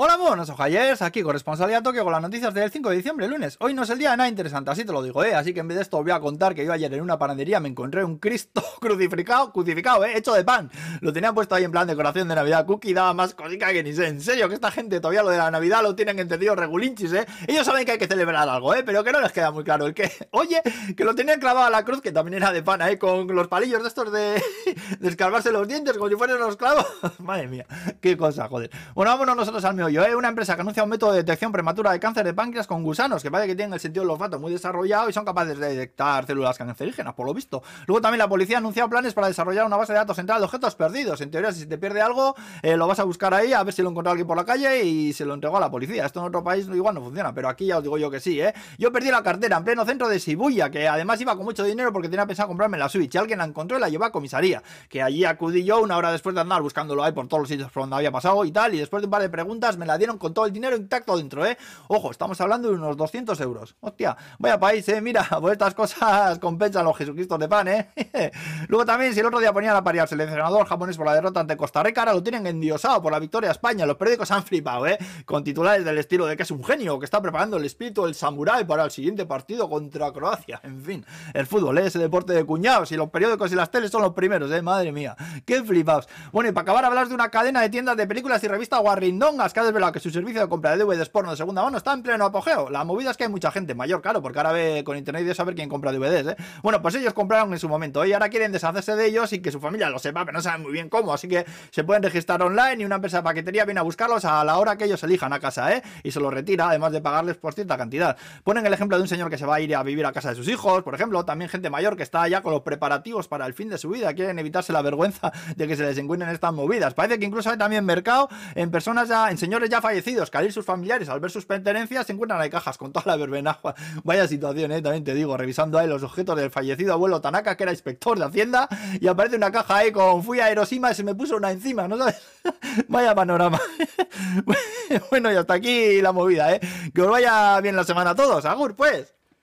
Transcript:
Hola, buenos ojayers, aquí corresponsalía Tokio con las noticias del 5 de diciembre, lunes. Hoy no es el día de nada interesante, así te lo digo, ¿eh? Así que en vez de esto os voy a contar que yo ayer en una panadería me encontré un Cristo crucificado, crucificado, ¿eh? Hecho de pan. Lo tenían puesto ahí en plan decoración de Navidad. Cookie daba más cosica que ni sé. En serio, que esta gente todavía lo de la Navidad lo tienen entendido regulinchis, ¿eh? Ellos saben que hay que celebrar algo, ¿eh? Pero que no les queda muy claro. El que, oye, que lo tenían clavado a la cruz, que también era de pan, ¿eh? Con los palillos de estos de, de los dientes como si fueran los clavos. Madre mía, qué cosa, joder. Bueno, vámonos nosotros al meollo, ¿eh? Una empresa que anuncia un método de detección prematura de cáncer de páncreas con gusanos, que parece que tienen el sentido del olfato muy desarrollado y son capaces de detectar células cancerígenas, por lo visto. Luego también la policía ha anunciado planes para desarrollar una base de datos central de objetos perdidos. En teoría, si te pierde algo, eh, lo vas a buscar ahí a ver si lo encontró alguien por la calle y se lo entregó a la policía. Esto en otro país igual no funciona, pero aquí ya os digo yo que sí, ¿eh? Yo perdí la cartera en pleno centro de Shibuya, que además iba con mucho dinero porque tenía pensado comprarme la Switch. Alguien la encontró y la llevó a comisaría. Que allí acudí yo una hora después de andar buscándolo ahí por todos los sitios por donde había pasado y tal. Y después de un par de preguntas me la dieron con todo el dinero intacto dentro. ¿eh? Ojo, estamos hablando de unos 200 euros. Hostia, vaya país, ¿eh? Mira, pues estas cosas compensan los Jesucristos de pan, ¿eh? Luego también, si el otro día ponían a parir al seleccionador japonés por la derrota ante Costa Rica, ahora lo tienen endiosado por la victoria a España. Los periódicos han flipado, ¿eh? Con titulares del estilo de que es un genio, que está preparando el espíritu del samurái para el siguiente partido contra Croacia. En fin, el fútbol, ¿eh? Ese deporte de cuñados y los periódicos y las teles son los primeros, ¿eh? Madre mía, qué flipados. Bueno, y para acabar, hablar de una cadena de tiendas de películas y revistas guarrindongas que ha desvelado que su servicio de compra de DVDs porno de segunda mano está en pleno apogeo. La movida es que hay mucha gente mayor, claro, porque ahora ve con internet y de saber quién compra DVDs, ¿eh? Bueno, pues ellos compraron en su momento y ahora quieren deshacerse de ellos y que su familia lo sepa, pero no saben muy bien cómo, así que se pueden registrar online y una empresa de paquetería viene a buscarlos a la hora que ellos elijan a casa, ¿eh? Y se los retira, además de pagarles por cierta cantidad. Ponen el ejemplo de un señor que se va a ir a vivir a casa de sus hijos, por ejemplo, también gente mayor que está ya con los preparativos para el fin de su vida, quieren evitarse la vergüenza de que se les encuentren estas movidas. Parece que incluso hay también mercado en personas ya, en señores ya fallecidos, que al sus familiares, al ver sus pertenencias, se encuentran ahí cajas con toda la verbena. Vaya situación, ¿eh? También te digo, revisando ahí los objetos del fallecido abuelo Tanaka, que era inspector de Hacienda, y aparece una caja ahí con fui a Hiroshima y se me puso una encima, ¿no sabes? Vaya panorama. bueno, y hasta aquí la movida, ¿eh? Que os vaya bien la semana a todos. Agur, pues.